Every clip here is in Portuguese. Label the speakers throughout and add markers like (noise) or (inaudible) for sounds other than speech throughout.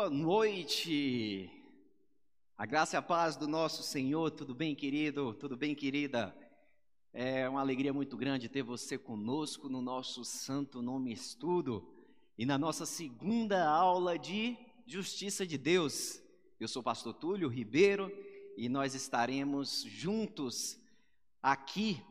Speaker 1: boa noite. A graça e a paz do nosso Senhor, tudo bem, querido? Tudo bem, querida? É uma alegria muito grande ter você conosco no nosso Santo Nome Estudo e na nossa segunda aula de Justiça de Deus. Eu sou o pastor Túlio Ribeiro e nós estaremos juntos aqui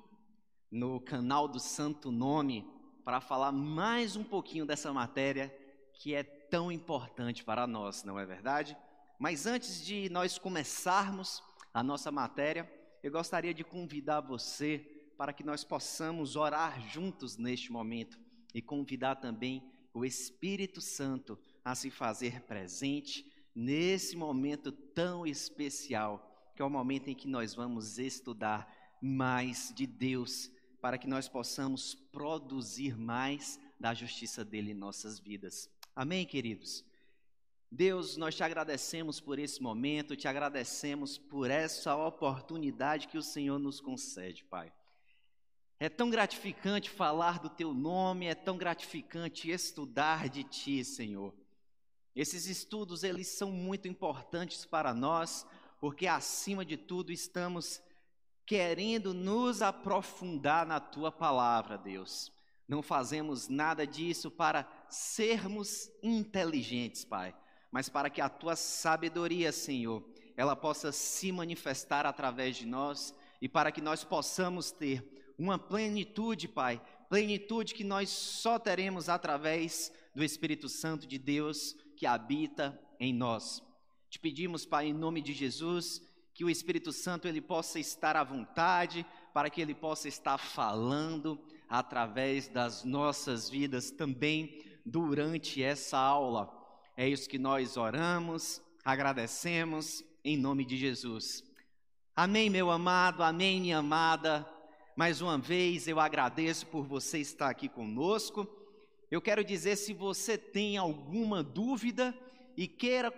Speaker 1: no canal do Santo Nome para falar mais um pouquinho dessa matéria que é tão importante para nós, não é verdade? Mas antes de nós começarmos a nossa matéria, eu gostaria de convidar você para que nós possamos orar juntos neste momento e convidar também o Espírito Santo a se fazer presente nesse momento tão especial, que é o momento em que nós vamos estudar mais de Deus, para que nós possamos produzir mais da justiça dele em nossas vidas. Amém, queridos? Deus, nós te agradecemos por esse momento, te agradecemos por essa oportunidade que o Senhor nos concede, Pai. É tão gratificante falar do teu nome, é tão gratificante estudar de ti, Senhor. Esses estudos, eles são muito importantes para nós, porque acima de tudo estamos querendo nos aprofundar na tua palavra, Deus. Não fazemos nada disso para sermos inteligentes, Pai, mas para que a tua sabedoria, Senhor, ela possa se manifestar através de nós e para que nós possamos ter uma plenitude, Pai, plenitude que nós só teremos através do Espírito Santo de Deus que habita em nós. Te pedimos, Pai, em nome de Jesus, que o Espírito Santo ele possa estar à vontade, para que ele possa estar falando através das nossas vidas também durante essa aula. É isso que nós oramos, agradecemos em nome de Jesus. Amém, meu amado, amém, minha amada. Mais uma vez eu agradeço por você estar aqui conosco. Eu quero dizer, se você tem alguma dúvida e queira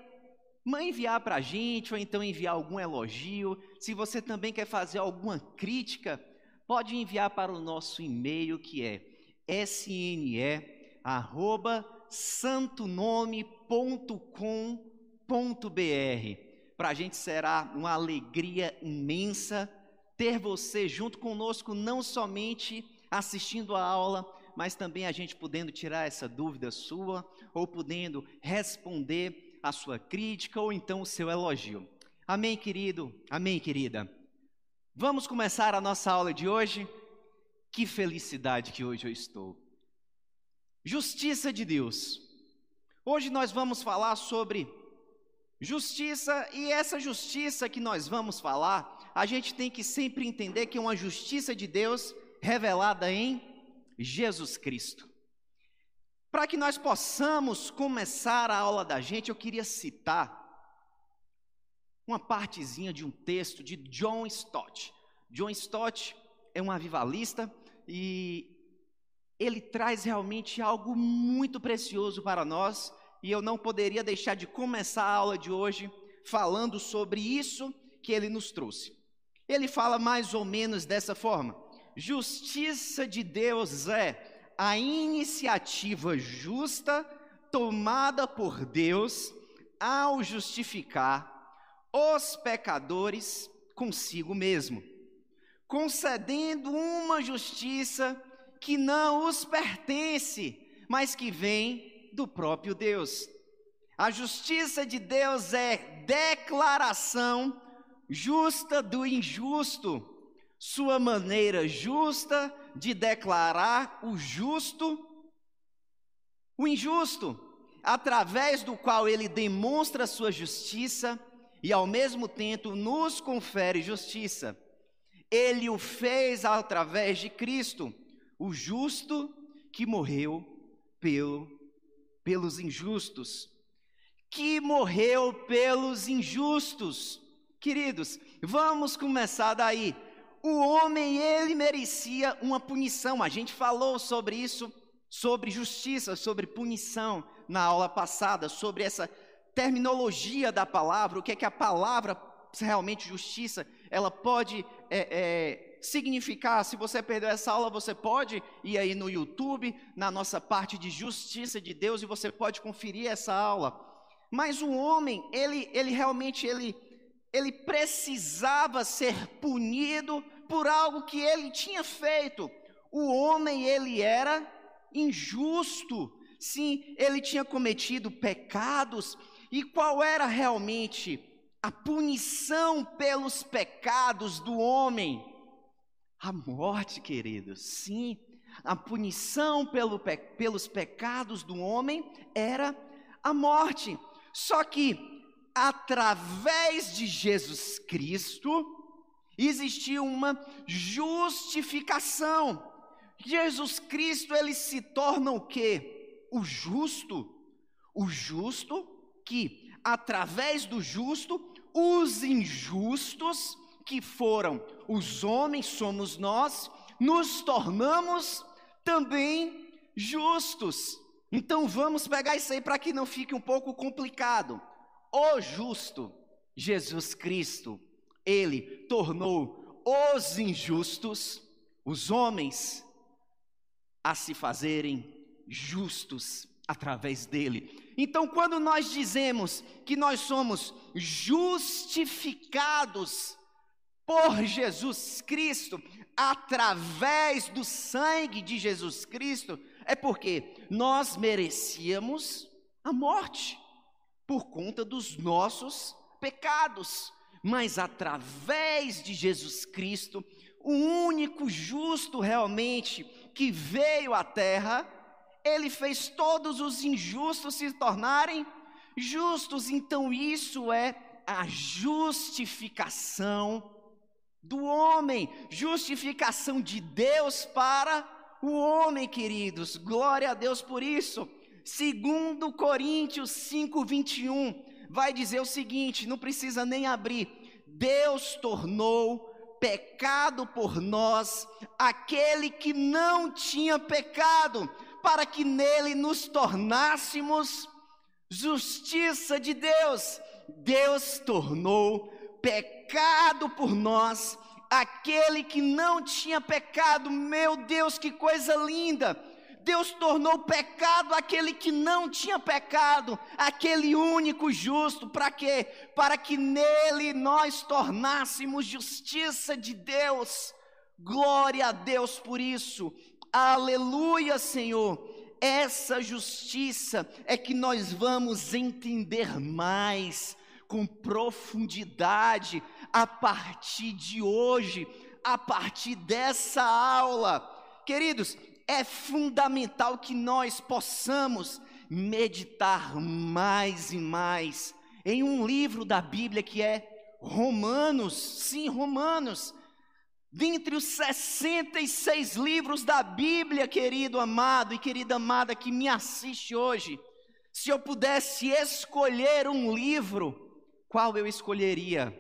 Speaker 1: enviar para a gente, ou então enviar algum elogio. Se você também quer fazer alguma crítica, pode enviar para o nosso e-mail que é sne@santonome.com.br. Para a gente será uma alegria imensa ter você junto conosco, não somente assistindo a aula, mas também a gente podendo tirar essa dúvida sua ou podendo responder a sua crítica ou então o seu elogio. Amém, querido? Amém, querida? Vamos começar a nossa aula de hoje? Que felicidade que hoje eu estou. Justiça de Deus. Hoje nós vamos falar sobre justiça e essa justiça que nós vamos falar, a gente tem que sempre entender que é uma justiça de Deus revelada em Jesus Cristo. Para que nós possamos começar a aula da gente, eu queria citar uma partezinha de um texto de John Stott. John Stott é um avivalista e ele traz realmente algo muito precioso para nós, e eu não poderia deixar de começar a aula de hoje falando sobre isso que ele nos trouxe. Ele fala mais ou menos dessa forma: justiça de Deus é a iniciativa justa tomada por Deus ao justificar os pecadores consigo mesmo, concedendo uma justiça que não os pertence, mas que vem do próprio Deus. A justiça de Deus é declaração justa do injusto, sua maneira justa de declarar o justo, o injusto, através do qual ele demonstra sua justiça e ao mesmo tempo nos confere justiça. Ele o fez através de Cristo, o justo que morreu pelo, pelos injustos. Que morreu pelos injustos. Queridos, vamos começar daí o homem ele merecia uma punição. A gente falou sobre isso, sobre justiça, sobre punição na aula passada, sobre essa terminologia da palavra, o que é que a palavra realmente justiça, ela pode é, é, significar. Se você perdeu essa aula, você pode ir aí no YouTube, na nossa parte de justiça de Deus, e você pode conferir essa aula. Mas o homem, ele, ele realmente ele, ele precisava ser punido por algo que ele tinha feito. O homem ele era injusto. Sim, ele tinha cometido pecados. E qual era realmente a punição pelos pecados do homem? A morte, queridos. Sim, a punição pelo, pelos pecados do homem era a morte. Só que, através de Jesus Cristo, existiu uma justificação. Jesus Cristo, ele se torna o quê? O justo. O justo que, através do justo, os injustos, que foram os homens, somos nós, nos tornamos também justos. Então vamos pegar isso aí para que não fique um pouco complicado. O justo, Jesus Cristo, ele tornou os injustos, os homens, a se fazerem justos através dele. Então, quando nós dizemos que nós somos justificados por Jesus Cristo, através do sangue de Jesus Cristo, é porque nós merecíamos a morte por conta dos nossos pecados, mas através de Jesus Cristo, o único justo realmente que veio à terra, ele fez todos os injustos se tornarem justos. Então, isso é a justificação do homem, justificação de Deus para o homem, queridos. Glória a Deus por isso. Segundo Coríntios 5:21 vai dizer o seguinte, não precisa nem abrir. Deus tornou pecado por nós aquele que não tinha pecado, para que nele nos tornássemos justiça de Deus. Deus tornou pecado por nós aquele que não tinha pecado. Meu Deus, que coisa linda! Deus tornou pecado aquele que não tinha pecado, aquele único justo, para quê? Para que nele nós tornássemos justiça de Deus. Glória a Deus por isso. Aleluia, Senhor. Essa justiça é que nós vamos entender mais, com profundidade, a partir de hoje, a partir dessa aula. Queridos, é fundamental que nós possamos meditar mais e mais em um livro da Bíblia que é Romanos, sim, Romanos. Dentre os 66 livros da Bíblia, querido amado e querida amada que me assiste hoje, se eu pudesse escolher um livro, qual eu escolheria?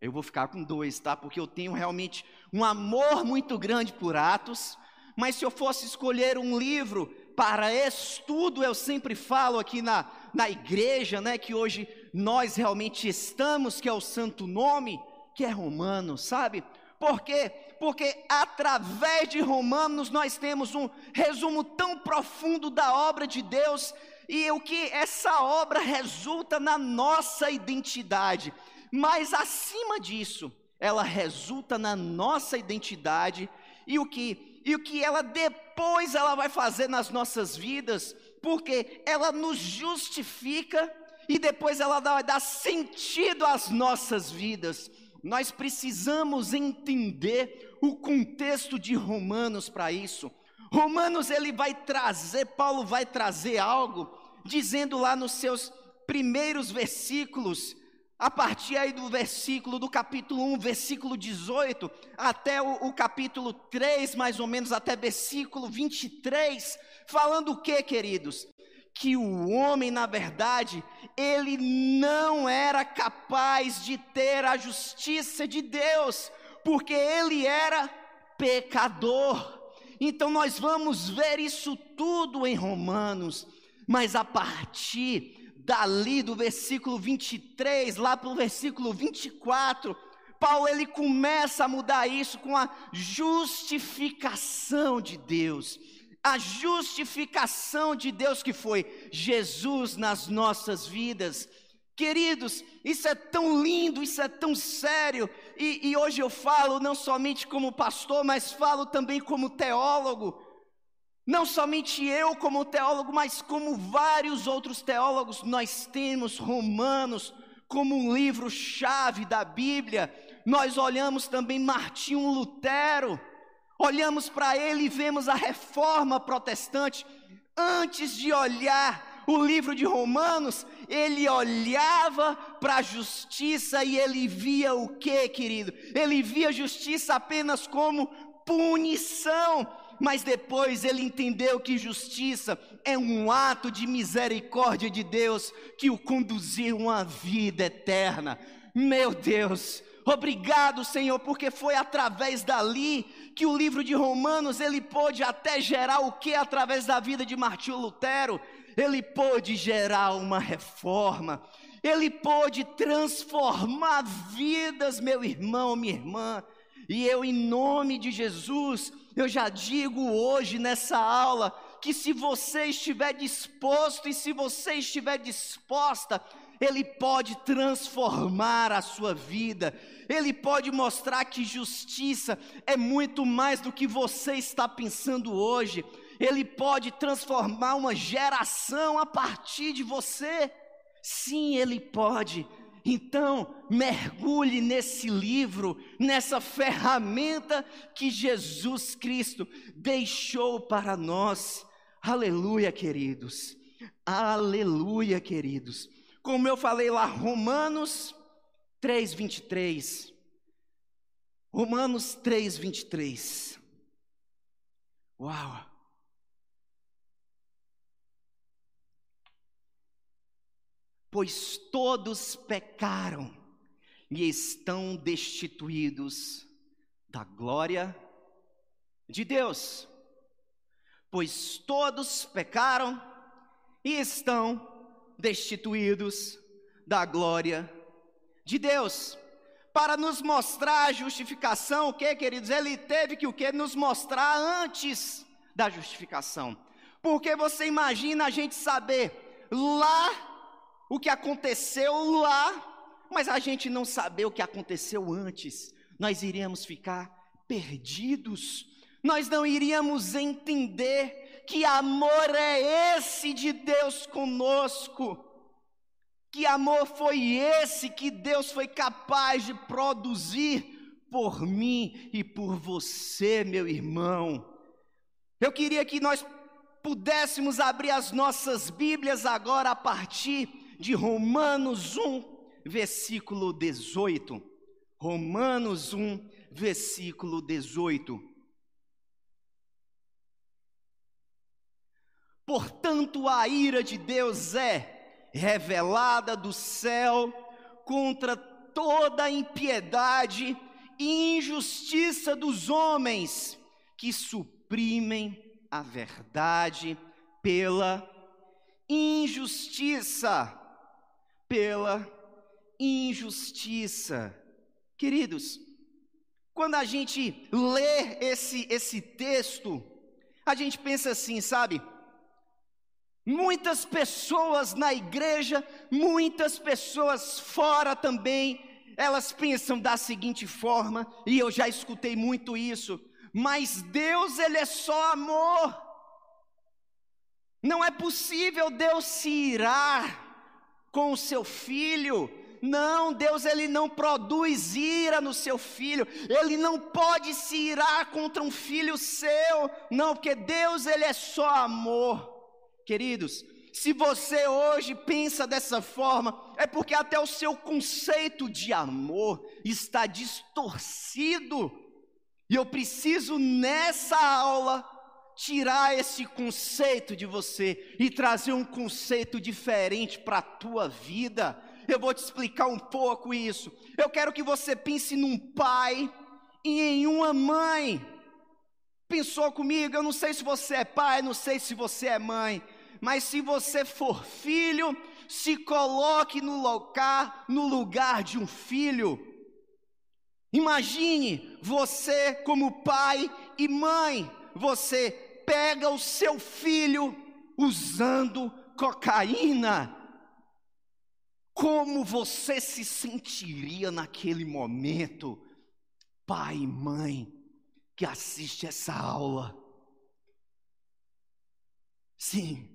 Speaker 1: Eu vou ficar com dois, tá? Porque eu tenho realmente um amor muito grande por Atos. Mas se eu fosse escolher um livro para estudo, eu sempre falo aqui na, na igreja, né? Que hoje nós realmente estamos, que é o santo nome, que é Romanos, sabe? Por quê? Porque através de Romanos nós temos um resumo tão profundo da obra de Deus e o que essa obra resulta na nossa identidade mas acima disso, ela resulta na nossa identidade e o que e o que ela depois ela vai fazer nas nossas vidas, porque ela nos justifica e depois ela vai dar sentido às nossas vidas. Nós precisamos entender o contexto de Romanos para isso. Romanos ele vai trazer, Paulo vai trazer algo dizendo lá nos seus primeiros versículos a partir aí do versículo, do capítulo 1, versículo 18, até o, o, capítulo 3, mais ou menos, até versículo 23, falando o que, queridos? Que o homem, na verdade, ele não era capaz de ter a justiça de Deus, porque ele era pecador. Então nós vamos ver isso tudo em Romanos, mas a partir dali do versículo 23 lá para o versículo 24, Paulo ele começa a mudar isso com a justificação de Deus. A justificação de Deus que foi Jesus nas nossas vidas. Queridos, isso é tão lindo, isso é tão sério, e, e, hoje eu falo não somente como pastor, mas falo também como teólogo. Não somente eu como teólogo, mas como vários outros teólogos, nós temos Romanos como um livro-chave da Bíblia. Nós olhamos também Martinho Lutero, olhamos para ele e vemos a reforma protestante. Antes de olhar o livro de Romanos, ele olhava para a justiça e ele via o que, querido? Ele via a justiça apenas como punição, mas depois ele entendeu que justiça é um ato de misericórdia de Deus que o conduziu a uma vida eterna. Meu Deus, obrigado, Senhor, porque foi através dali que o livro de Romanos ele pôde até gerar o que através da vida de Martinho Lutero. Ele pôde gerar uma reforma, ele pôde transformar vidas, meu irmão, minha irmã. E eu, em nome de Jesus, eu já digo hoje nessa aula que se você estiver disposto e se você estiver disposta, Ele pode transformar a sua vida, Ele pode mostrar que justiça é muito mais do que você está pensando hoje. Ele pode transformar uma geração a partir de você. Sim, Ele pode. Então, mergulhe nesse livro, nessa ferramenta que Jesus Cristo deixou para nós. Aleluia, queridos. Aleluia, queridos. Como eu falei lá, Romanos 3, 23. Romanos 3, 23. Uau! pois todos pecaram e estão destituídos da glória de Deus. Pois todos pecaram e estão destituídos da glória de Deus. Para nos mostrar a justificação, o que, queridos? Ele teve que o que nos mostrar antes da justificação. Porque você imagina a gente saber lá o que aconteceu lá, mas a gente não saber o que aconteceu antes, nós iríamos ficar perdidos, nós não iríamos entender que amor é esse de Deus conosco, que amor foi esse que Deus foi capaz de produzir por mim e por você, meu irmão. Eu queria que nós pudéssemos abrir as nossas Bíblias agora a partir de Romanos 1, versículo 18. Romanos 1, versículo 18. Portanto, a ira de Deus é revelada do céu contra toda a impiedade e injustiça dos homens que suprimem a verdade pela injustiça pela injustiça. Queridos, quando a gente lê esse, esse texto, a gente pensa assim, sabe? Muitas pessoas na igreja, muitas pessoas fora também, elas pensam da seguinte forma, e eu já escutei muito isso, mas Deus, Ele é só amor. Não é possível Deus se irar com o seu filho. Não, Deus ele não produz ira no seu filho. Ele não pode se irar contra um filho seu. Não, porque Deus ele é só amor. Queridos, se você hoje pensa dessa forma, é porque até o seu conceito de amor está distorcido. E eu preciso nessa aula tirar esse conceito de você e trazer um conceito diferente para a tua vida. Eu vou te explicar um pouco isso. Eu quero que você pense num pai e em uma mãe. Pensou comigo? Eu não sei se você é pai, não sei se você é mãe, mas se você for filho, se coloque no lugar, no lugar de um filho. Imagine você como pai e mãe você pega o seu filho usando cocaína, como você se sentiria naquele momento, pai e mãe que assiste essa aula? Sim,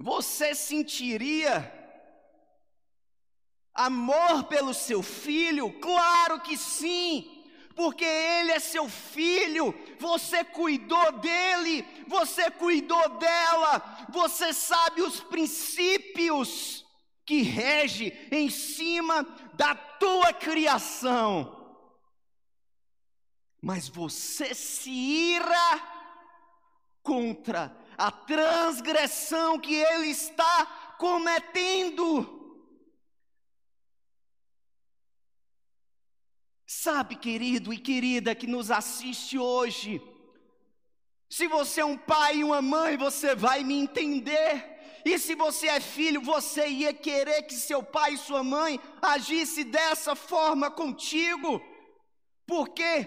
Speaker 1: você sentiria amor pelo seu filho? Claro que sim porque ele é seu filho, você cuidou dele, você cuidou dela, você sabe os princípios que rege em cima da tua criação. Mas você se ira contra a transgressão que ele está cometendo. Sabe, querido e querida que nos assiste hoje, se você é um pai e uma mãe, você vai me entender. E se você é filho, você ia querer que seu pai e sua mãe agisse dessa forma contigo. Porque,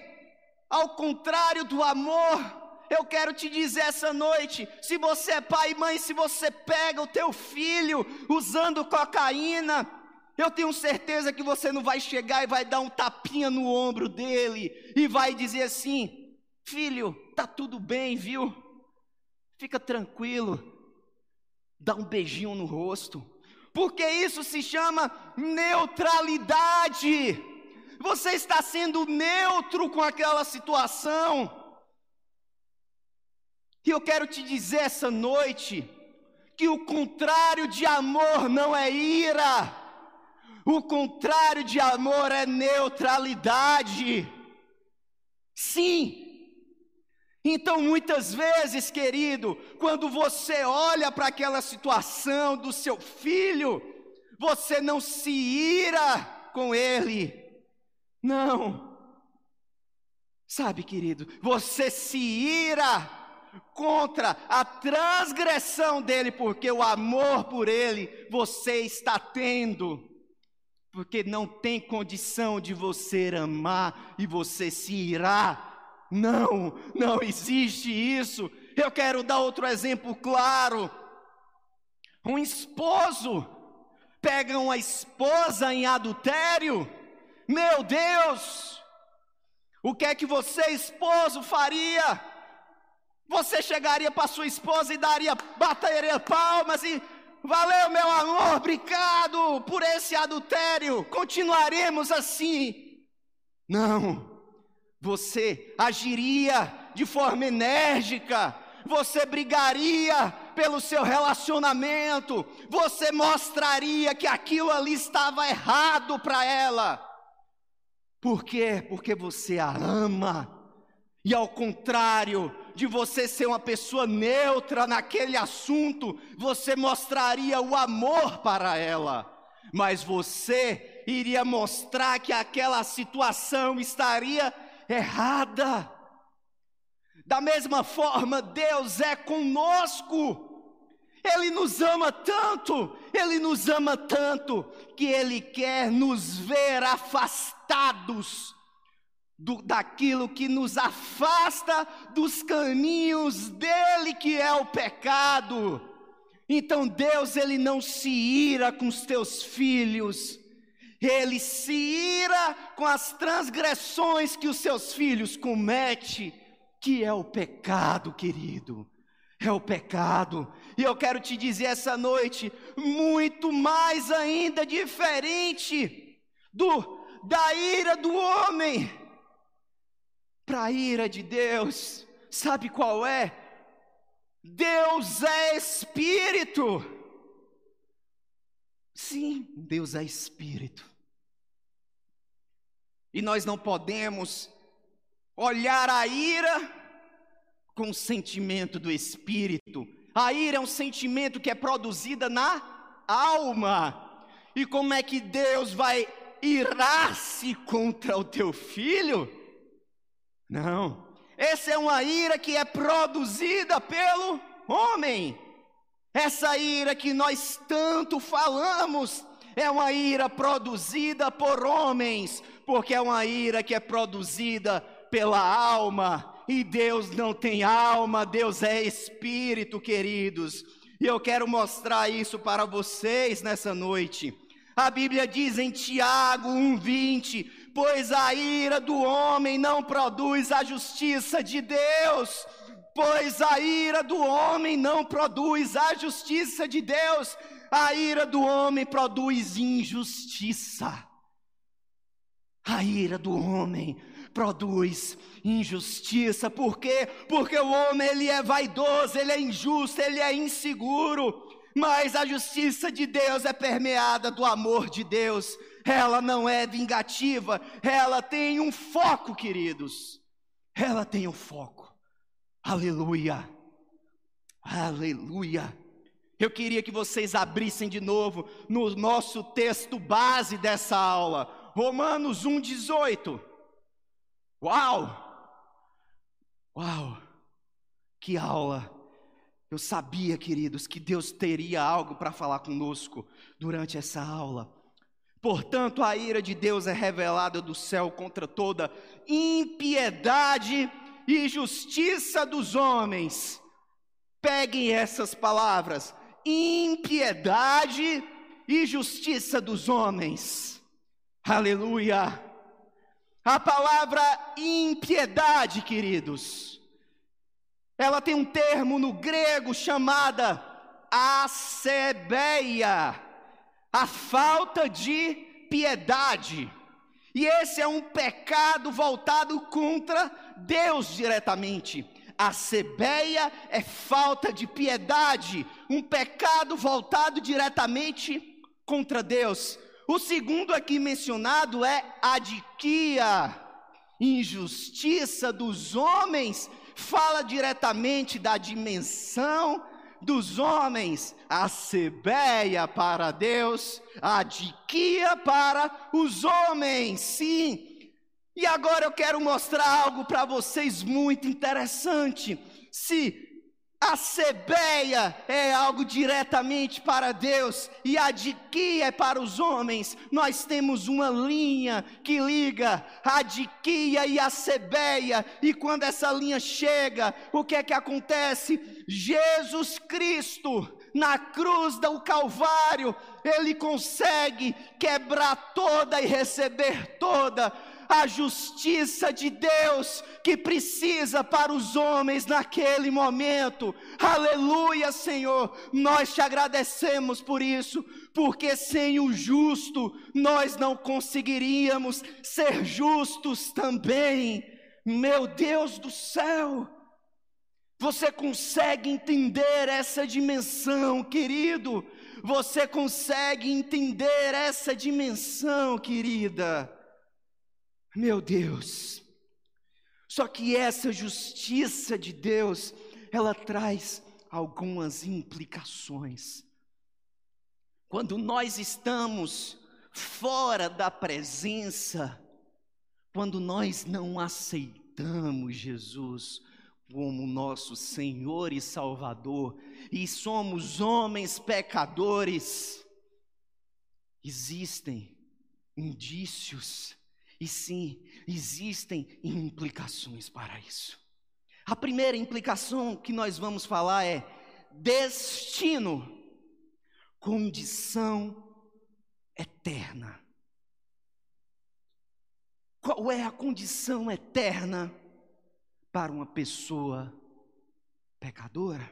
Speaker 1: ao contrário do amor, eu quero te dizer essa noite: se você é pai e mãe, se você pega o teu filho usando cocaína, eu tenho certeza que você não vai chegar e vai dar um tapinha no ombro dele e vai dizer assim: Filho, tá tudo bem, viu? Fica tranquilo. Dá um beijinho no rosto. Porque isso se chama neutralidade. Você está sendo neutro com aquela situação. E eu quero te dizer essa noite que o contrário de amor não é ira. O contrário de amor é neutralidade. Sim. Então, muitas vezes, querido, quando você olha para aquela situação do seu filho, você não se ira com ele. Não. Sabe, querido, você se ira contra a transgressão dele, porque o amor por ele você está tendo porque não tem condição de você amar e você se irá. Não, não existe isso. Eu quero dar outro exemplo claro. Um esposo pega uma esposa em adultério. Meu Deus! O que é que você, esposo, faria? Você chegaria para sua esposa e daria, bateria palmas e Valeu, meu amor, obrigado por esse adultério. Continuaremos assim. Não, você agiria de forma enérgica, você brigaria pelo seu relacionamento, você mostraria que aquilo ali estava errado para ela. Por quê? Porque você a ama. E ao contrário, de você ser uma pessoa neutra naquele assunto, você mostraria o amor para ela, mas você iria mostrar que aquela situação estaria errada. Da mesma forma, Deus é conosco. Ele nos ama tanto, Ele nos ama tanto, que Ele quer nos ver afastados do, daquilo que nos afasta dos caminhos dele, que é o pecado. Então Deus, ele não se ira com os teus filhos, ele se ira com as transgressões que os seus filhos cometem, que é o pecado, querido. É o pecado, e eu quero te dizer essa noite, muito mais ainda diferente do da ira do homem, para a ira de Deus, sabe qual é? Deus é Espírito. Sim, Deus é Espírito. E nós não podemos olhar a ira com o sentimento do Espírito. A ira é um sentimento que é produzida na alma. E como é que Deus vai irar-se contra o teu filho? Não. Essa é uma ira que é produzida pelo homem. Essa ira que nós tanto falamos é uma ira produzida por homens, porque é uma ira que é produzida pela alma. e Deus não tem alma, Deus é espírito, queridos. E eu quero mostrar isso para vocês nessa noite. A Bíblia diz em Tiago 1:20, pois a ira do homem não produz a justiça de Deus, pois a ira do homem não produz a justiça de Deus, a ira do homem produz injustiça. A ira do homem produz injustiça. Por quê? Porque o homem ele é vaidoso, ele é injusto, ele é inseguro. Mas a justiça de Deus é permeada do amor de Deus. Ela não é vingativa, ela tem um foco, queridos. Ela tem um foco. Aleluia. Aleluia. Eu queria que vocês abrissem de novo no nosso texto base dessa aula. Romanos 1,18. Uau! Uau! Que aula! Eu sabia, queridos, que Deus teria algo para falar conosco durante essa aula. Portanto, a ira de Deus é revelada do céu contra toda impiedade e justiça dos homens. Peguem essas palavras: impiedade e justiça dos homens. Aleluia. A palavra impiedade, queridos, ela tem um termo no grego chamada acebeia, a falta de piedade. E esse é um pecado voltado contra Deus diretamente. A sebeia é falta de piedade, um pecado voltado diretamente contra Deus. O segundo aqui mencionado é adquia, injustiça dos homens, fala diretamente da dimensão dos homens, a sebeia para Deus, a adquia para os homens, sim. E agora eu quero mostrar algo para vocês muito interessante. Se a sebeia é algo diretamente para Deus e a diquia é para os homens. Nós temos uma linha que liga a diquia e a sebeia. E quando essa linha chega, o que é que acontece? Jesus Cristo, na cruz do Calvário, ele consegue quebrar toda e receber toda a justiça de Deus que precisa para os homens naquele momento. Aleluia, Senhor. Nós te agradecemos por isso, porque sem o justo nós não conseguiríamos ser justos também. Meu Deus do céu. Você consegue entender essa dimensão, querido? Você consegue entender essa dimensão, querida? Meu Deus. Só que essa justiça de Deus, ela traz algumas implicações. Quando nós estamos fora da presença, quando nós não aceitamos Jesus como nosso Senhor e Salvador, e somos homens pecadores, existem indícios e sim, existem implicações para isso. A primeira implicação que nós vamos falar é destino, condição eterna. Qual é a condição eterna para uma pessoa pecadora?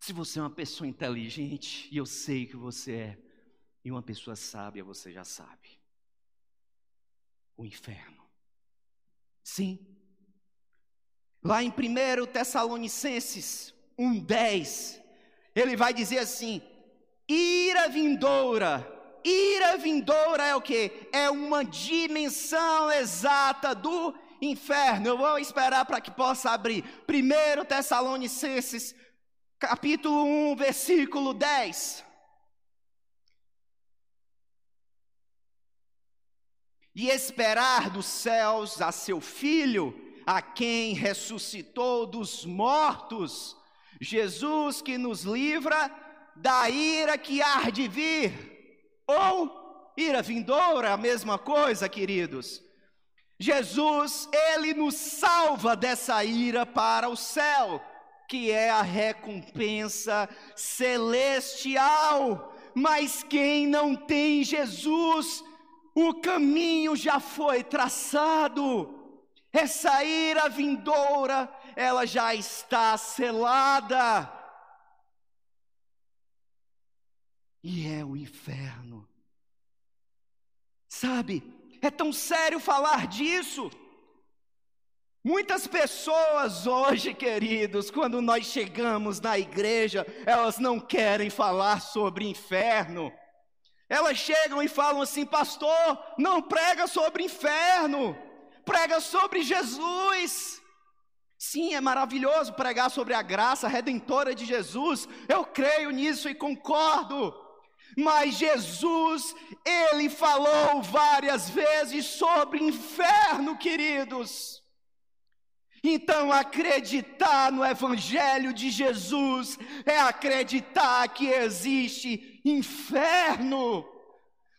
Speaker 1: Se você é uma pessoa inteligente, e eu sei que você é, e uma pessoa sábia, você já sabe o inferno. Sim. Lá em 1 Tessalonicenses 1,10, ele vai dizer assim: ira vindoura. Ira vindoura é o que? É uma dimensão exata do inferno. Eu vou esperar para que possa abrir. 1 Tessalonicenses, capítulo 1, versículo 10. E esperar dos céus a seu filho, a quem ressuscitou dos mortos, Jesus que nos livra da ira que há de vir, ou ira vindoura, a mesma coisa, queridos. Jesus, ele nos salva dessa ira para o céu, que é a recompensa celestial. Mas quem não tem Jesus, o caminho já foi traçado. Essa ira vindoura, ela já está selada. E é o inferno. Sabe, é tão sério falar disso. Muitas pessoas hoje, queridos, quando nós chegamos na igreja, elas não querem falar sobre inferno. Elas chegam e falam assim: Pastor, não prega sobre inferno, prega sobre Jesus. Sim, é maravilhoso pregar sobre a graça redentora de Jesus, eu creio nisso e concordo. Mas Jesus, ele falou várias vezes sobre inferno, queridos. Então, acreditar no Evangelho de Jesus é acreditar que existe inferno.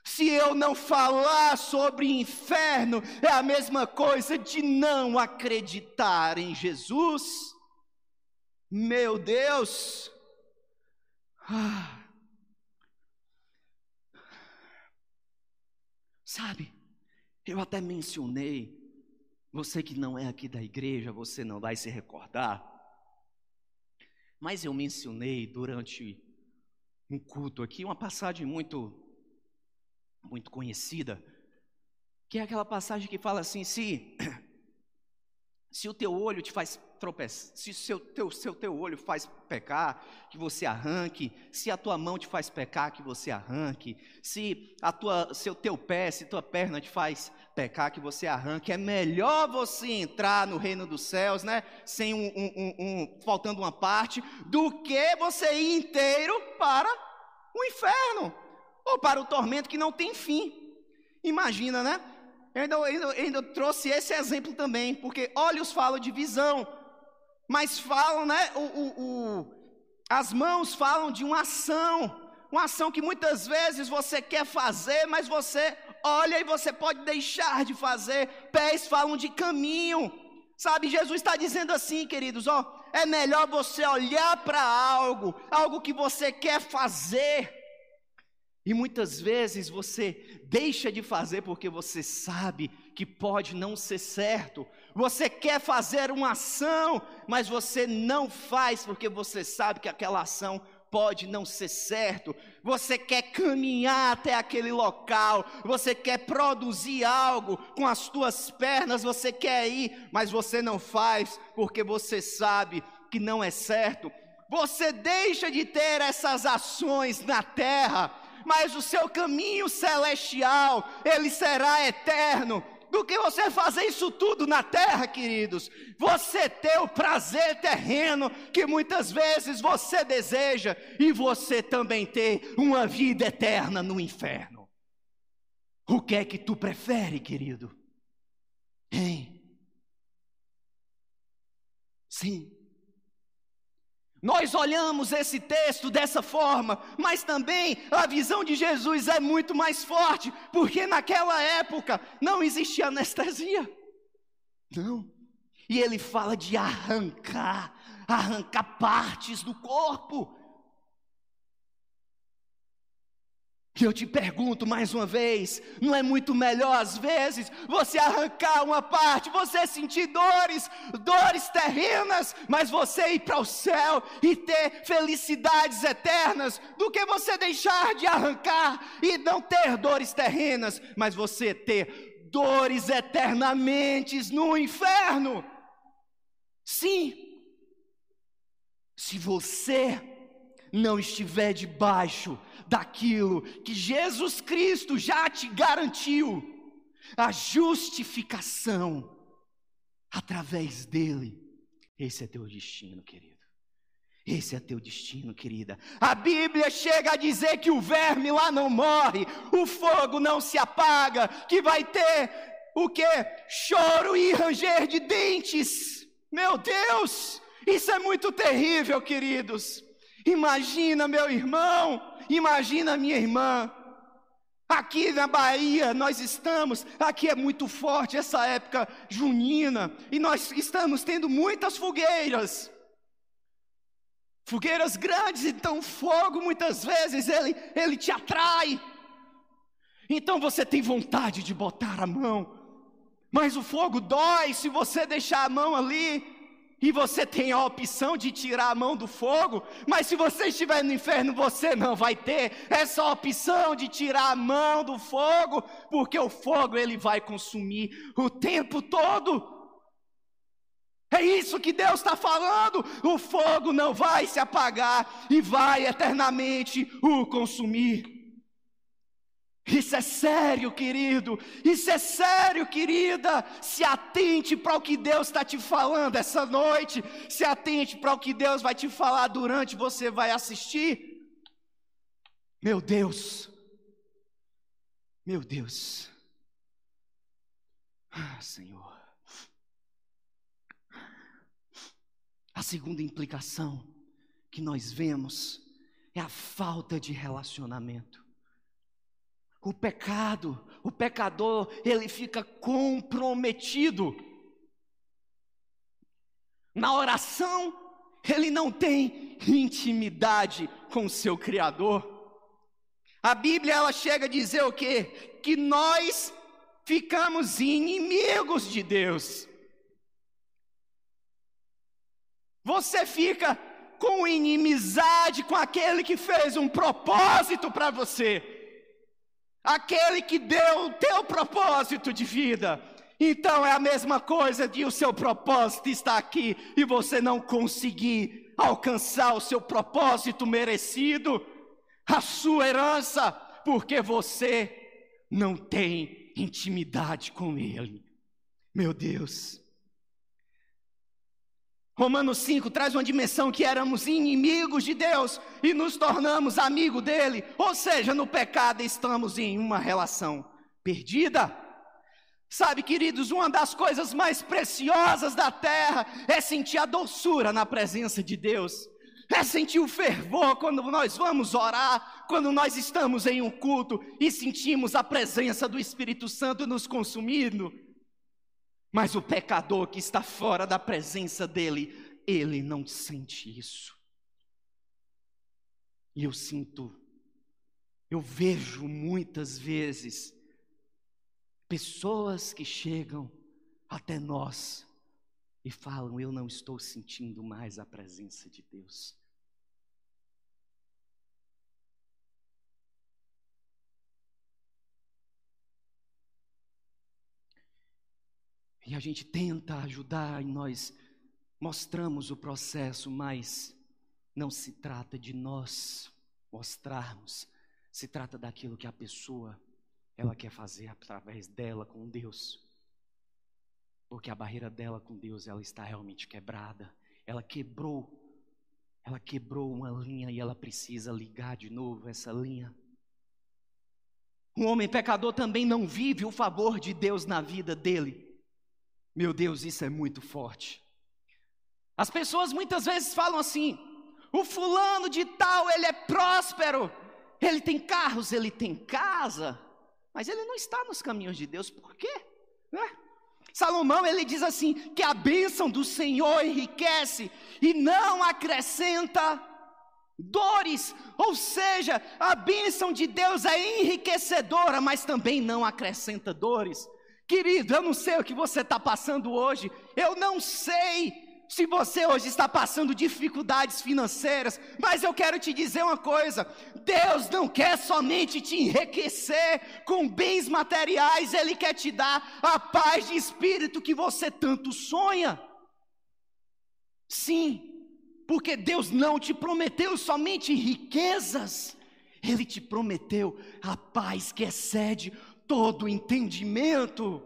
Speaker 1: Se eu não falar sobre inferno, é a mesma coisa de não acreditar em Jesus. Meu Deus! Ah. Sabe, eu até mencionei, você que não é aqui da igreja, você não vai se recordar, mas eu mencionei durante um culto aqui uma passagem muito, muito conhecida, que é aquela passagem que fala assim: se, (clears throat) se o teu olho te faz tropeçar, se seu teu, seu teu olho faz pecar, que você arranque, se a tua mão te faz pecar, que você arranque, se a tua, seu teu pé, se tua perna te faz pecar, que você arranque, é melhor você entrar no reino dos céus, né, sem um, um, um, faltando uma parte, do que você ir inteiro para o inferno, ou para o tormento que não tem fim, imagina, né, eu ainda, ainda, ainda trouxe esse exemplo também, porque olhos falam de visão, mas falam, né? O, o, o, as mãos falam de uma ação, uma ação que muitas vezes você quer fazer, mas você olha e você pode deixar de fazer. Pés falam de caminho, sabe? Jesus está dizendo assim, queridos, ó, é melhor você olhar para algo, algo que você quer fazer. E muitas vezes você deixa de fazer porque você sabe que pode não ser certo, você quer fazer uma ação, mas você não faz porque você sabe que aquela ação pode não ser certo. Você quer caminhar até aquele local, você quer produzir algo com as tuas pernas, você quer ir, mas você não faz porque você sabe que não é certo. Você deixa de ter essas ações na terra, mas o seu caminho celestial, ele será eterno do que você fazer isso tudo na terra, queridos. Você ter o prazer terreno que muitas vezes você deseja e você também ter uma vida eterna no inferno. O que é que tu prefere, querido? Hein? Sim. Nós olhamos esse texto dessa forma, mas também a visão de Jesus é muito mais forte, porque naquela época não existia anestesia. Não. E ele fala de arrancar, arrancar partes do corpo. E eu te pergunto mais uma vez: não é muito melhor às vezes você arrancar uma parte, você sentir dores, dores terrenas, mas você ir para o céu e ter felicidades eternas, do que você deixar de arrancar e não ter dores terrenas, mas você ter dores eternamente no inferno? Sim, se você não estiver debaixo daquilo que Jesus Cristo já te garantiu, a justificação através dele. Esse é teu destino, querido. Esse é teu destino, querida. A Bíblia chega a dizer que o verme lá não morre, o fogo não se apaga, que vai ter o que? Choro e ranger de dentes. Meu Deus, isso é muito terrível, queridos. Imagina, meu irmão, imagina minha irmã,
Speaker 2: Aqui na Bahia nós estamos, aqui é muito forte essa época junina, e nós estamos tendo muitas fogueiras. Fogueiras grandes, então fogo muitas vezes ele, ele te atrai. Então você tem vontade de botar a mão, mas o fogo dói se você deixar a mão ali e você tem a opção de tirar a mão do fogo, mas se você estiver no inferno, você não vai ter essa opção de tirar a mão do fogo, porque o fogo ele vai consumir o tempo todo. É isso que Deus está falando. O fogo não vai se apagar e vai eternamente o consumir. Isso é sério, querido. Isso é sério, querida. Se atente para o que Deus está te falando essa noite. Se atente para o que Deus vai te falar durante você vai assistir. Meu Deus. Meu Deus. Ah, Senhor. A segunda implicação que nós vemos é a falta de relacionamento. O pecado, o pecador, ele fica comprometido. Na oração, ele não tem intimidade com o seu Criador. A Bíblia ela chega a dizer o quê? Que nós ficamos inimigos de Deus. Você fica com inimizade com aquele que fez um propósito para você aquele que deu o teu propósito de vida. Então é a mesma coisa de o seu propósito estar aqui e você não conseguir alcançar o seu propósito merecido, a sua herança, porque você não tem intimidade com Ele. Meu Deus. Romanos 5 traz uma dimensão que éramos inimigos de Deus e nos tornamos amigo dele, ou seja, no pecado estamos em uma relação perdida. Sabe, queridos, uma das coisas mais preciosas da terra é sentir a doçura na presença de Deus, é sentir o fervor quando nós vamos orar, quando nós estamos em um culto e sentimos a presença do Espírito Santo nos consumindo. Mas o pecador que está fora da presença dele, ele não sente isso. E eu sinto, eu vejo muitas vezes pessoas que chegam até nós e falam: Eu não estou sentindo mais a presença de Deus. E a gente tenta ajudar e nós mostramos o processo, mas não se trata de nós mostrarmos, se trata daquilo que a pessoa ela quer fazer através dela com Deus. Porque a barreira dela com Deus, ela está realmente quebrada. Ela quebrou. Ela quebrou uma linha e ela precisa ligar de novo essa linha. Um homem pecador também não vive o favor de Deus na vida dele. Meu Deus, isso é muito forte. As pessoas muitas vezes falam assim: o fulano de tal, ele é próspero, ele tem carros, ele tem casa, mas ele não está nos caminhos de Deus, por quê? Né? Salomão ele diz assim: que a bênção do Senhor enriquece e não acrescenta dores, ou seja, a bênção de Deus é enriquecedora, mas também não acrescenta dores. Querido, eu não sei o que você está passando hoje, eu não sei se você hoje está passando dificuldades financeiras, mas eu quero te dizer uma coisa: Deus não quer somente te enriquecer com bens materiais, Ele quer te dar a paz de espírito que você tanto sonha. Sim, porque Deus não te prometeu somente riquezas, Ele te prometeu a paz que excede todo entendimento.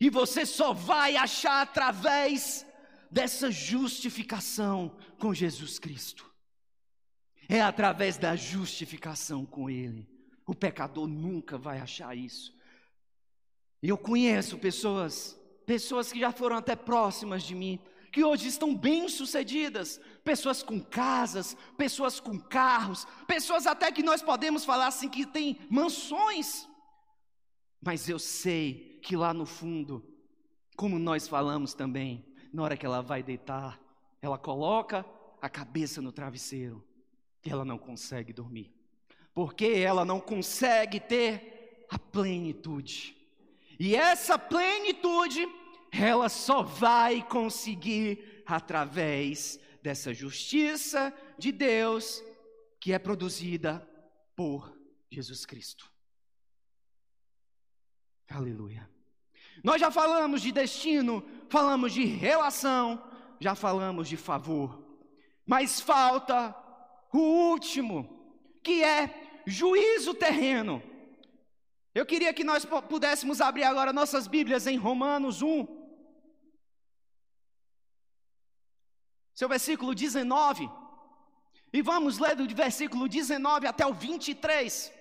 Speaker 2: E você só vai achar através dessa justificação com Jesus Cristo. É através da justificação com Ele. O pecador nunca vai achar isso. Eu conheço pessoas, pessoas que já foram até próximas de mim, que hoje estão bem-sucedidas, pessoas com casas, pessoas com carros, pessoas até que nós podemos falar assim que têm mansões. Mas eu sei que lá no fundo, como nós falamos também, na hora que ela vai deitar, ela coloca a cabeça no travesseiro e ela não consegue dormir. Porque ela não consegue ter a plenitude. E essa plenitude ela só vai conseguir através dessa justiça de Deus que é produzida por Jesus Cristo. Aleluia. Nós já falamos de destino, falamos de relação, já falamos de favor, mas falta o último, que é juízo terreno. Eu queria que nós pudéssemos abrir agora nossas Bíblias em Romanos 1, seu versículo 19. E vamos ler do versículo 19 até o 23.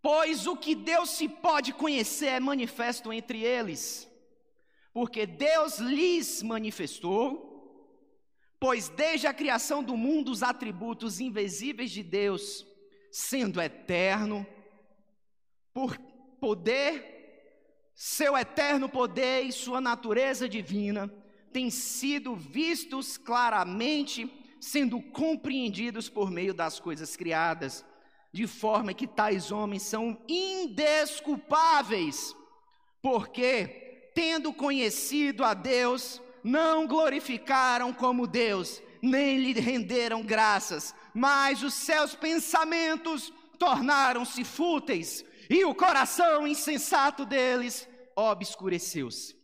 Speaker 2: Pois o que Deus se pode conhecer é manifesto entre eles, porque Deus lhes manifestou, pois desde a criação do mundo os atributos invisíveis de Deus, sendo eterno, por poder seu eterno poder e sua natureza divina têm sido vistos claramente, sendo compreendidos por meio das coisas criadas, de forma que tais homens são indesculpáveis, porque, tendo conhecido a Deus, não glorificaram como Deus, nem lhe renderam graças, mas os seus pensamentos tornaram-se fúteis e o coração insensato deles obscureceu-se.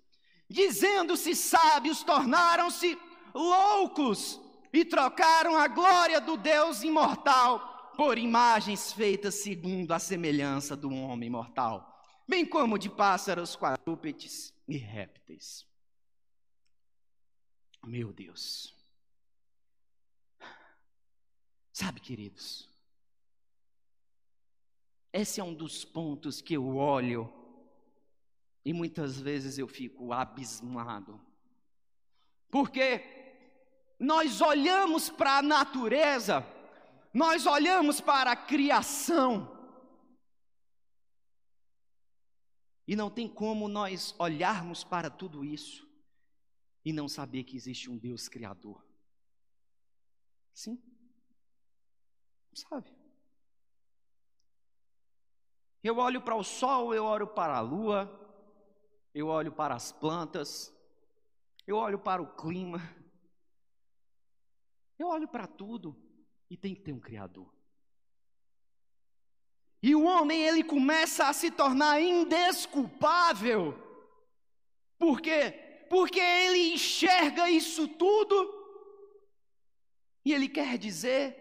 Speaker 2: Dizendo-se sábios, tornaram-se loucos e trocaram a glória do Deus imortal por imagens feitas segundo a semelhança do homem mortal, bem como de pássaros, quadrúpedes e répteis. Meu Deus. Sabe, queridos, esse é um dos pontos que eu olho e muitas vezes eu fico abismado. Porque nós olhamos para a natureza, nós olhamos para a criação, e não tem como nós olharmos para tudo isso e não saber que existe um Deus Criador. Sim? Sabe? Eu olho para o sol, eu olho para a lua, eu olho para as plantas, eu olho para o clima, eu olho para tudo e tem que ter um Criador. E o homem ele começa a se tornar indesculpável. Por quê? Porque ele enxerga isso tudo e ele quer dizer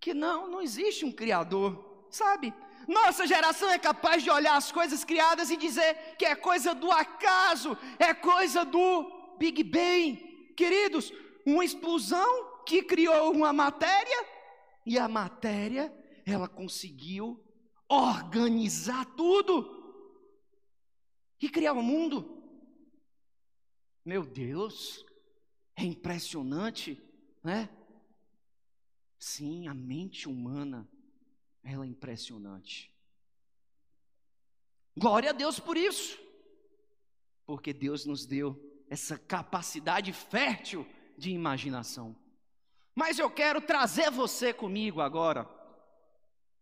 Speaker 2: que não, não existe um Criador, sabe? Nossa geração é capaz de olhar as coisas criadas e dizer que é coisa do acaso, é coisa do Big Bang. Queridos, uma explosão que criou uma matéria e a matéria, ela conseguiu organizar tudo e criar o um mundo. Meu Deus, é impressionante, né? Sim, a mente humana ela é impressionante. Glória a Deus por isso, porque Deus nos deu essa capacidade fértil de imaginação. Mas eu quero trazer você comigo agora.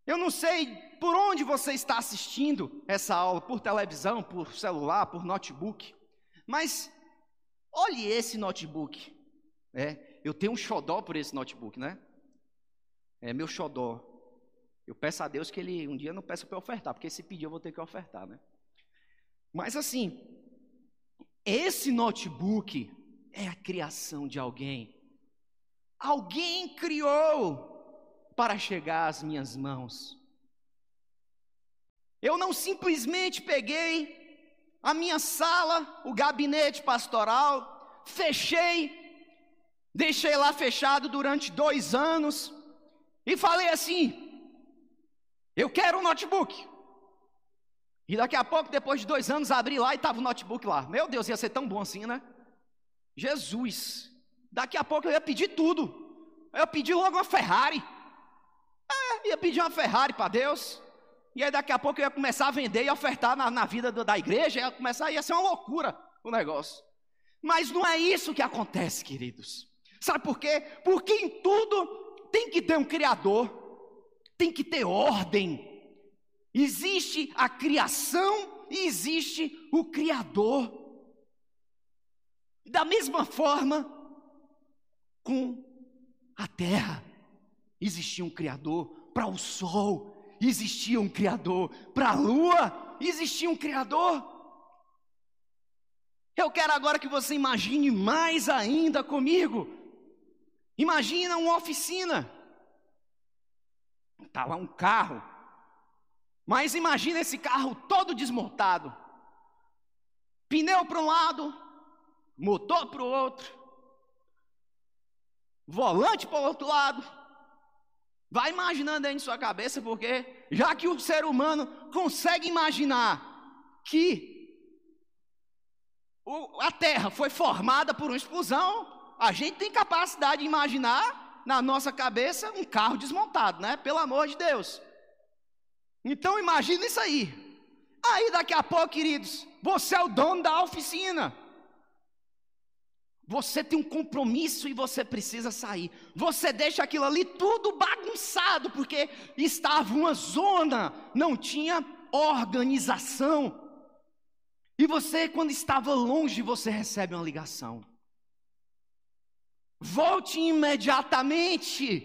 Speaker 2: Eu não sei por onde você está assistindo essa aula, por televisão, por celular, por notebook, mas olhe esse notebook. É, eu tenho um xodó por esse notebook, né? É meu xodó. Eu peço a Deus que ele um dia não peça para ofertar, porque se pedir eu vou ter que ofertar, né? Mas assim, esse notebook é a criação de alguém. Alguém criou para chegar às minhas mãos. Eu não simplesmente peguei a minha sala, o gabinete pastoral, fechei, deixei lá fechado durante dois anos e falei assim: eu quero um notebook. E daqui a pouco, depois de dois anos, abri lá e estava o notebook lá. Meu Deus, ia ser tão bom assim, né? Jesus. Daqui a pouco eu ia pedir tudo. Eu ia pedir logo uma Ferrari. É, ia pedir uma Ferrari para Deus. E aí daqui a pouco eu ia começar a vender e ofertar na, na vida do, da igreja. Ia começar, ia ser uma loucura o negócio. Mas não é isso que acontece, queridos. Sabe por quê? Porque em tudo tem que ter um Criador, tem que ter ordem. Existe a criação e existe o Criador. Da mesma forma, com a terra, existia um Criador para o sol, existia um Criador para a lua, existia um Criador. Eu quero agora que você imagine mais ainda comigo. Imagina uma oficina. Está lá um carro. Mas imagina esse carro todo desmontado. Pneu para um lado, motor para o outro, volante para o outro lado. Vai imaginando aí em sua cabeça, porque já que o ser humano consegue imaginar que a Terra foi formada por uma explosão, a gente tem capacidade de imaginar na nossa cabeça um carro desmontado, né? Pelo amor de Deus. Então imagina isso aí. Aí daqui a pouco, queridos, você é o dono da oficina. Você tem um compromisso e você precisa sair. Você deixa aquilo ali tudo bagunçado, porque estava uma zona, não tinha organização. E você, quando estava longe, você recebe uma ligação. Volte imediatamente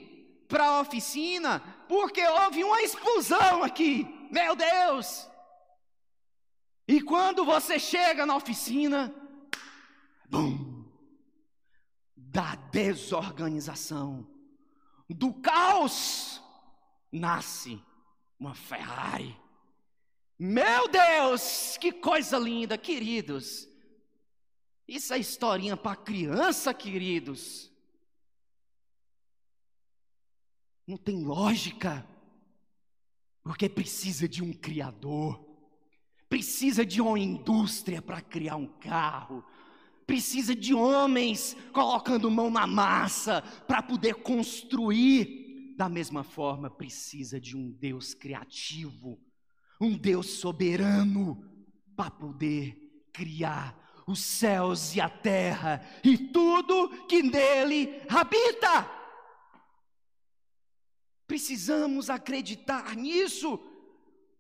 Speaker 2: para a oficina, porque houve uma explosão aqui. Meu Deus! E quando você chega na oficina, bum, da desorganização, do caos, nasce uma Ferrari. Meu Deus, que coisa linda, queridos. Isso é historinha para criança, queridos. Não tem lógica, porque precisa de um criador, precisa de uma indústria para criar um carro, precisa de homens colocando mão na massa para poder construir. Da mesma forma, precisa de um Deus criativo um Deus soberano para poder criar os céus e a terra e tudo que nele habita. Precisamos acreditar nisso.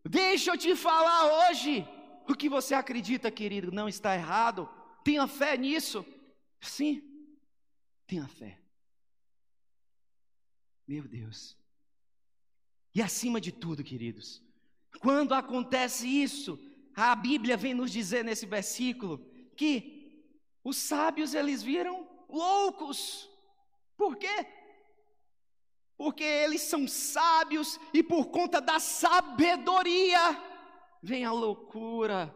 Speaker 2: Deixa eu te falar hoje. O que você acredita, querido, não está errado. Tenha fé nisso. Sim, tenha fé. Meu Deus. E acima de tudo, queridos, quando acontece isso, a Bíblia vem nos dizer nesse versículo que os sábios eles viram loucos. Por quê? Porque eles são sábios e por conta da sabedoria vem a loucura.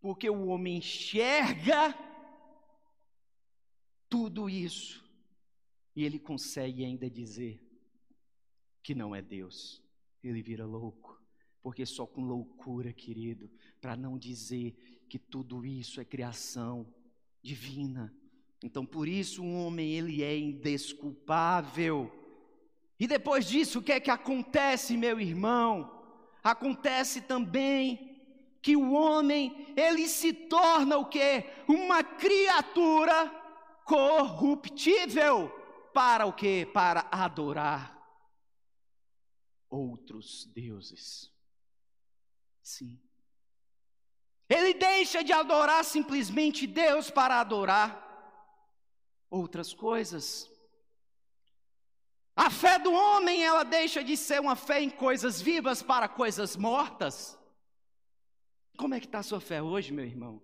Speaker 2: Porque o homem enxerga tudo isso e ele consegue ainda dizer que não é Deus. Ele vira louco. Porque só com loucura, querido, para não dizer que tudo isso é criação divina. Então, por isso, o homem ele é indesculpável. E depois disso, o que é que acontece, meu irmão? Acontece também que o homem, ele se torna o quê? Uma criatura corruptível para o quê? Para adorar outros deuses. Sim. Ele deixa de adorar simplesmente Deus para adorar outras coisas. A fé do homem, ela deixa de ser uma fé em coisas vivas para coisas mortas. Como é que está a sua fé hoje, meu irmão?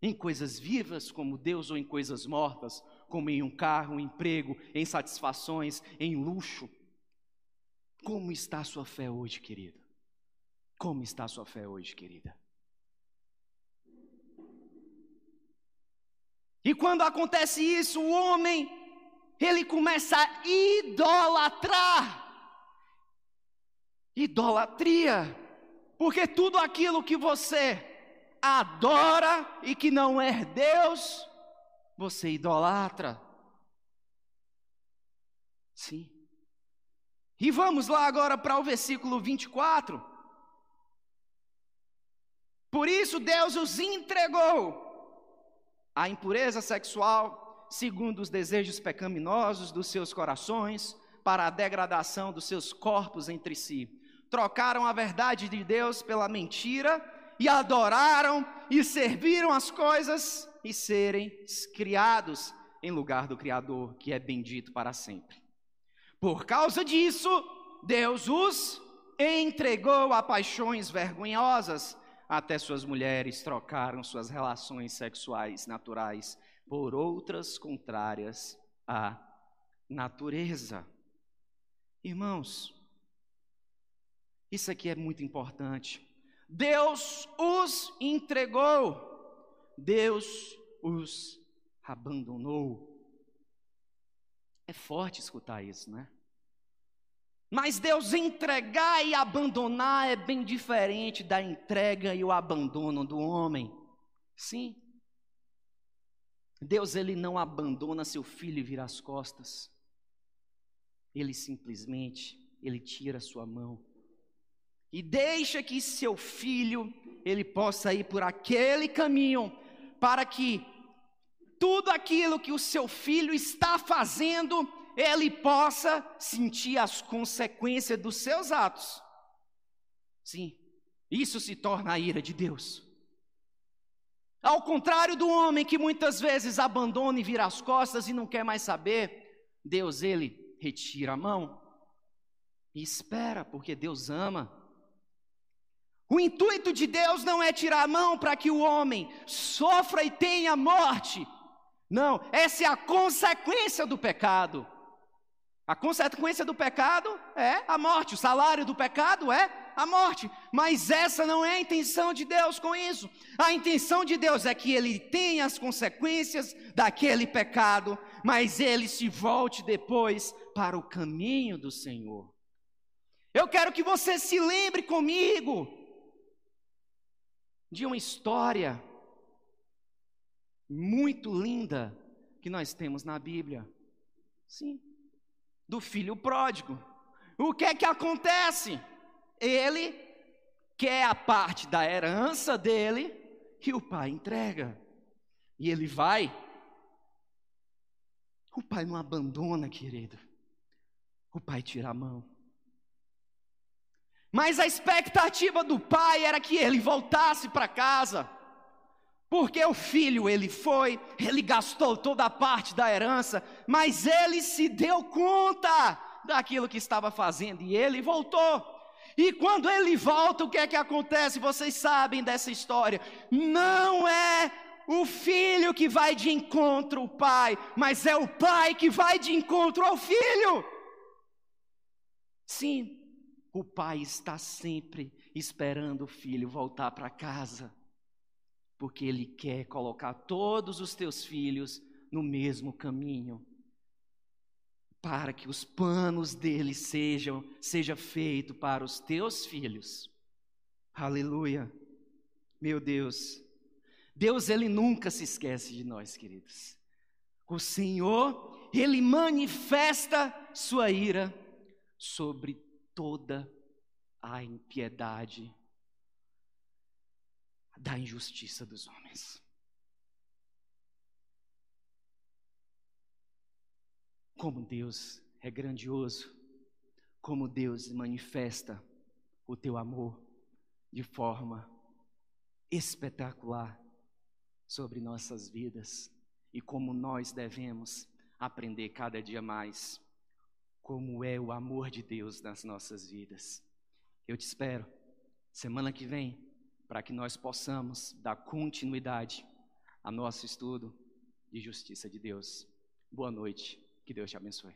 Speaker 2: Em coisas vivas como Deus ou em coisas mortas, como em um carro, um emprego, em satisfações, em luxo? Como está a sua fé hoje, querido? Como está a sua fé hoje, querida? E quando acontece isso, o homem, ele começa a idolatrar. Idolatria Porque tudo aquilo que você adora e que não é Deus, você idolatra. Sim. E vamos lá agora para o versículo 24. Por isso Deus os entregou à impureza sexual, segundo os desejos pecaminosos dos seus corações, para a degradação dos seus corpos entre si. Trocaram a verdade de Deus pela mentira e adoraram e serviram as coisas e serem criados em lugar do Criador, que é bendito para sempre. Por causa disso, Deus os entregou a paixões vergonhosas, até suas mulheres trocaram suas relações sexuais naturais por outras contrárias à natureza. Irmãos, isso aqui é muito importante. Deus os entregou, Deus os abandonou. É forte escutar isso, né? Mas Deus entregar e abandonar é bem diferente da entrega e o abandono do homem. Sim. Deus ele não abandona seu filho e vira as costas. Ele simplesmente ele tira sua mão e deixa que seu filho ele possa ir por aquele caminho para que tudo aquilo que o seu filho está fazendo, ele possa sentir as consequências dos seus atos. Sim, isso se torna a ira de Deus. Ao contrário do homem que muitas vezes abandona e vira as costas e não quer mais saber, Deus ele retira a mão e espera, porque Deus ama. O intuito de Deus não é tirar a mão para que o homem sofra e tenha morte. Não, essa é a consequência do pecado. A consequência do pecado é a morte, o salário do pecado é a morte. Mas essa não é a intenção de Deus com isso. A intenção de Deus é que ele tenha as consequências daquele pecado, mas ele se volte depois para o caminho do Senhor. Eu quero que você se lembre comigo de uma história muito linda que nós temos na Bíblia. Sim, do filho pródigo. O que é que acontece? Ele quer a parte da herança dele que o pai entrega. E ele vai. O pai não abandona, querido. O pai tira a mão. Mas a expectativa do pai era que ele voltasse para casa. Porque o filho ele foi, ele gastou toda a parte da herança, mas ele se deu conta daquilo que estava fazendo e ele voltou. E quando ele volta, o que é que acontece? Vocês sabem dessa história. Não é o filho que vai de encontro ao pai, mas é o pai que vai de encontro ao filho. Sim, o pai está sempre esperando o filho voltar para casa, porque ele quer colocar todos os teus filhos no mesmo caminho, para que os planos dele sejam seja feito para os teus filhos. Aleluia. Meu Deus. Deus ele nunca se esquece de nós, queridos. O Senhor, ele manifesta sua ira sobre toda a impiedade da injustiça dos homens. Como Deus é grandioso, como Deus manifesta o teu amor de forma espetacular sobre nossas vidas e como nós devemos aprender cada dia mais como é o amor de Deus nas nossas vidas. Eu te espero semana que vem para que nós possamos dar continuidade ao nosso estudo de justiça de Deus. Boa noite, que Deus te abençoe.